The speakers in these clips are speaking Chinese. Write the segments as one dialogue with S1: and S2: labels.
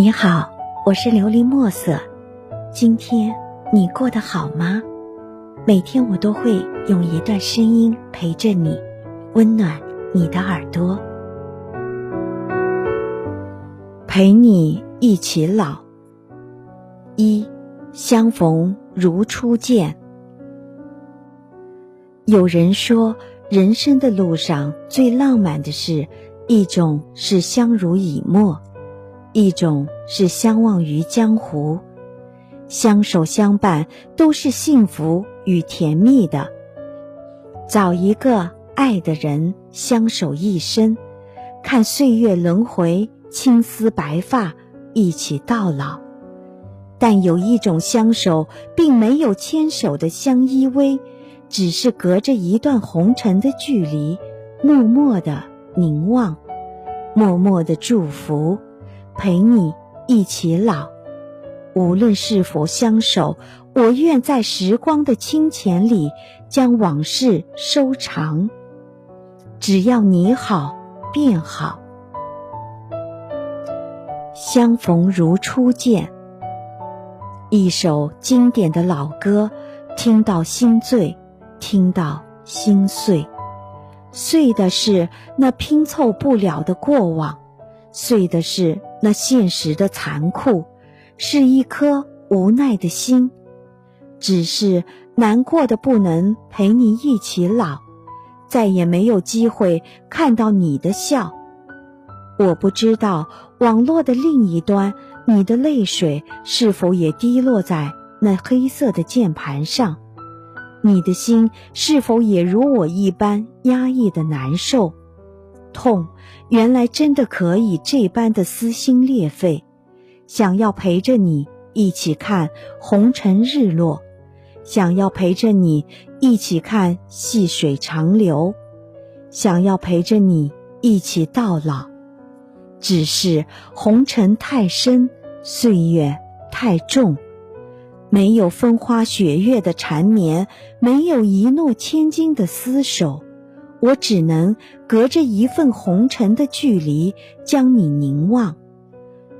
S1: 你好，我是琉璃墨色。今天你过得好吗？每天我都会用一段声音陪着你，温暖你的耳朵，陪你一起老。一相逢如初见。有人说，人生的路上最浪漫的事，一种是相濡以沫。一种是相忘于江湖，相守相伴都是幸福与甜蜜的。找一个爱的人相守一生，看岁月轮回，青丝白发一起到老。但有一种相守，并没有牵手的相依偎，只是隔着一段红尘的距离，默默的凝望，默默的祝福。陪你一起老，无论是否相守，我愿在时光的清浅里将往事收藏。只要你好，便好。相逢如初见，一首经典的老歌，听到心醉，听到心碎，碎的是那拼凑不了的过往，碎的是。那现实的残酷，是一颗无奈的心，只是难过的不能陪你一起老，再也没有机会看到你的笑。我不知道网络的另一端，你的泪水是否也滴落在那黑色的键盘上，你的心是否也如我一般压抑的难受。痛，原来真的可以这般的撕心裂肺。想要陪着你一起看红尘日落，想要陪着你一起看细水长流，想要陪着你一起到老。只是红尘太深，岁月太重，没有风花雪月的缠绵，没有一诺千金的厮守。我只能隔着一份红尘的距离将你凝望，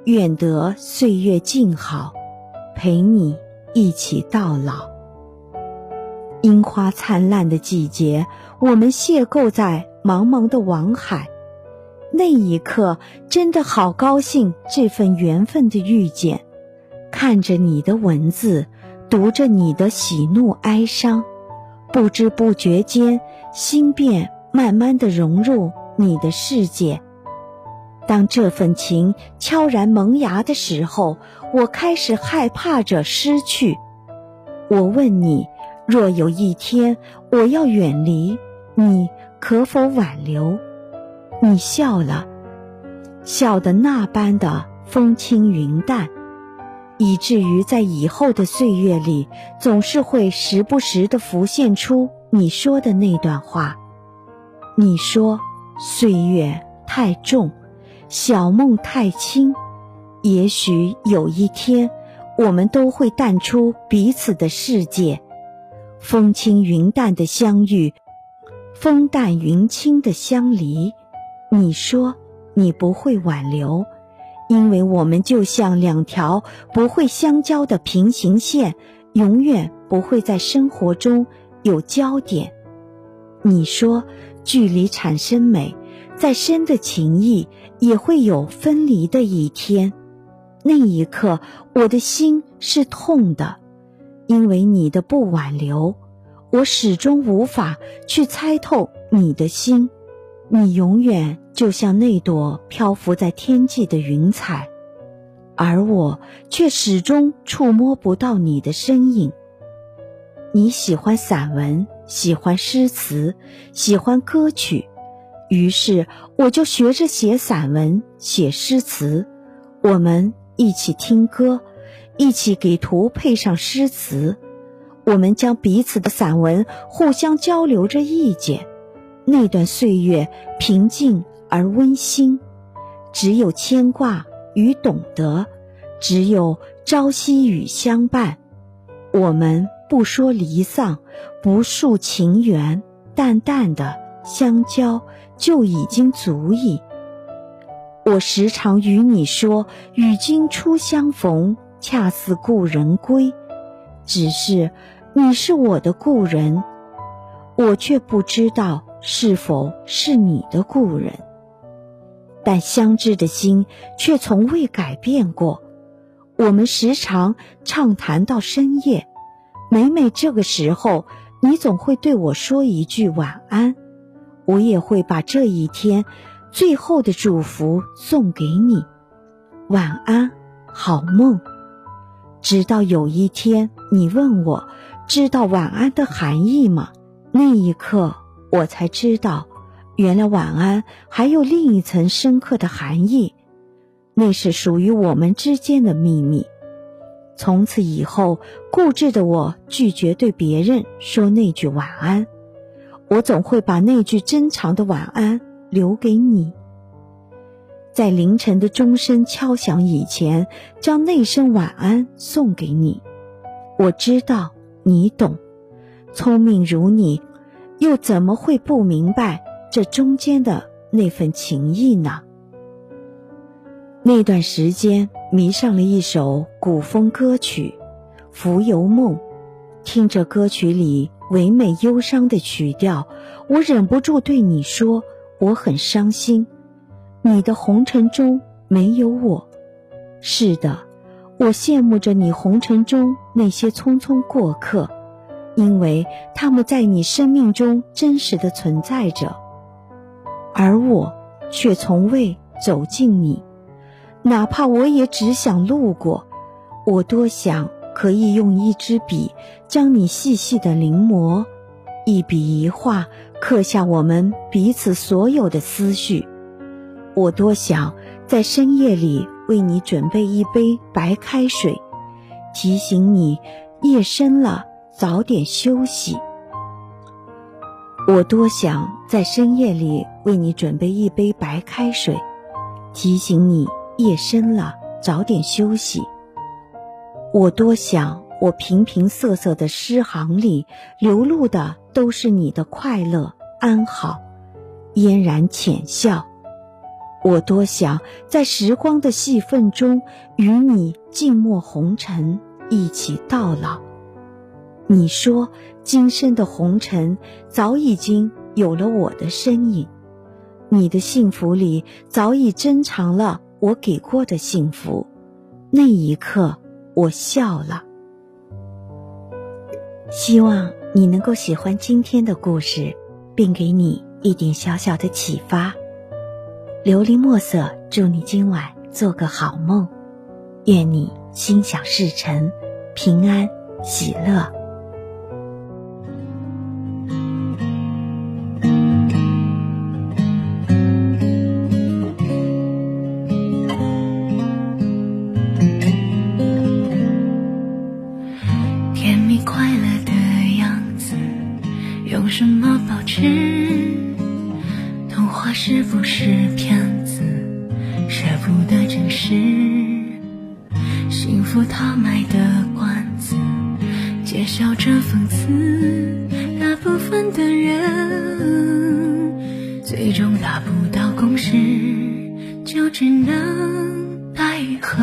S1: 愿得岁月静好，陪你一起到老。樱花灿烂的季节，我们邂逅在茫茫的网海，那一刻真的好高兴，这份缘分的遇见。看着你的文字，读着你的喜怒哀伤。不知不觉间，心便慢慢的融入你的世界。当这份情悄然萌芽的时候，我开始害怕着失去。我问你：若有一天我要远离，你可否挽留？你笑了，笑得那般的风轻云淡。以至于在以后的岁月里，总是会时不时的浮现出你说的那段话。你说岁月太重，小梦太轻。也许有一天，我们都会淡出彼此的世界，风轻云淡的相遇，风淡云轻的相离。你说你不会挽留。因为我们就像两条不会相交的平行线，永远不会在生活中有交点。你说，距离产生美，再深的情谊也会有分离的一天。那一刻，我的心是痛的，因为你的不挽留，我始终无法去猜透你的心。你永远就像那朵漂浮在天际的云彩，而我却始终触摸不到你的身影。你喜欢散文，喜欢诗词，喜欢歌曲，于是我就学着写散文、写诗词。我们一起听歌，一起给图配上诗词。我们将彼此的散文互相交流着意见。那段岁月平静而温馨，只有牵挂与懂得，只有朝夕与相伴。我们不说离丧，不诉情缘，淡淡的相交就已经足矣。我时常与你说，与君初相逢，恰似故人归。只是你是我的故人，我却不知道是否是你的故人。但相知的心却从未改变过。我们时常畅谈到深夜，每每这个时候，你总会对我说一句晚安，我也会把这一天最后的祝福送给你。晚安，好梦。直到有一天，你问我知道晚安的含义吗？那一刻，我才知道，原来晚安还有另一层深刻的含义，那是属于我们之间的秘密。从此以后，固执的我拒绝对别人说那句晚安，我总会把那句珍藏的晚安留给你。在凌晨的钟声敲响以前，将那声晚安送给你。我知道你懂，聪明如你，又怎么会不明白这中间的那份情谊呢？那段时间迷上了一首古风歌曲《浮游梦》，听着歌曲里唯美忧伤的曲调，我忍不住对你说：“我很伤心。”你的红尘中没有我，是的，我羡慕着你红尘中那些匆匆过客，因为他们在你生命中真实的存在着，而我却从未走进你，哪怕我也只想路过。我多想可以用一支笔将你细细的临摹，一笔一画刻下我们彼此所有的思绪。我多想在深夜里为你准备一杯白开水，提醒你夜深了早点休息。我多想在深夜里为你准备一杯白开水，提醒你夜深了早点休息。我多想我平平仄仄的诗行里流露的都是你的快乐安好，嫣然浅笑。我多想在时光的细缝中与你静默红尘，一起到老。你说今生的红尘早已经有了我的身影，你的幸福里早已珍藏了我给过的幸福。那一刻，我笑了。希望你能够喜欢今天的故事，并给你一点小小的启发。琉璃墨色，祝你今晚做个好梦，愿你心想事成，平安喜乐。
S2: 甜蜜快乐的样子，用什么保持？童话是不是骗子？舍不得真实。幸福他卖的关子，揭晓着讽刺。大部分的人，最终达不到共识，就只能奈何。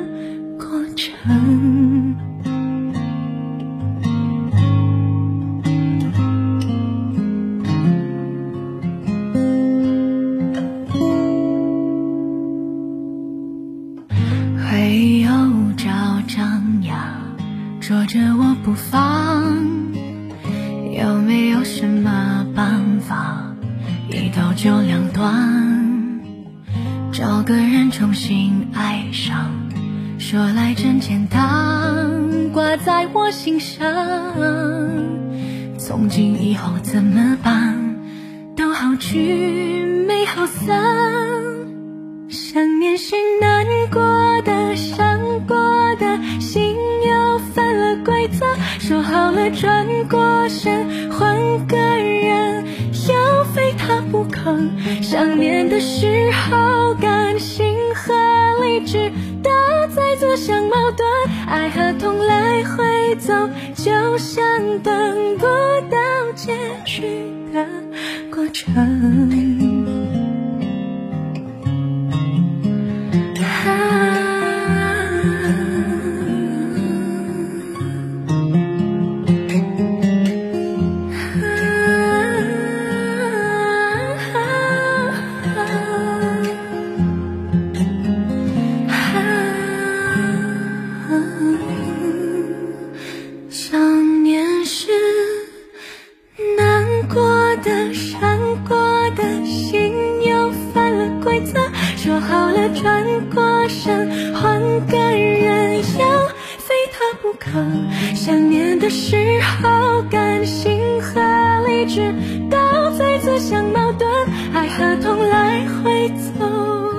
S2: 重新爱上，说来真简单，挂在我心上。从今以后怎么办？都好聚没好散，想念是难过的，伤过的。心又犯了规则。说好了转过身换个人，非他不可。想念的时候，感性和理智都在自相矛盾，爱和痛来回走，就像等不到结局的过程。想念的时候，感性和理智都在自相矛盾，爱和痛来回走。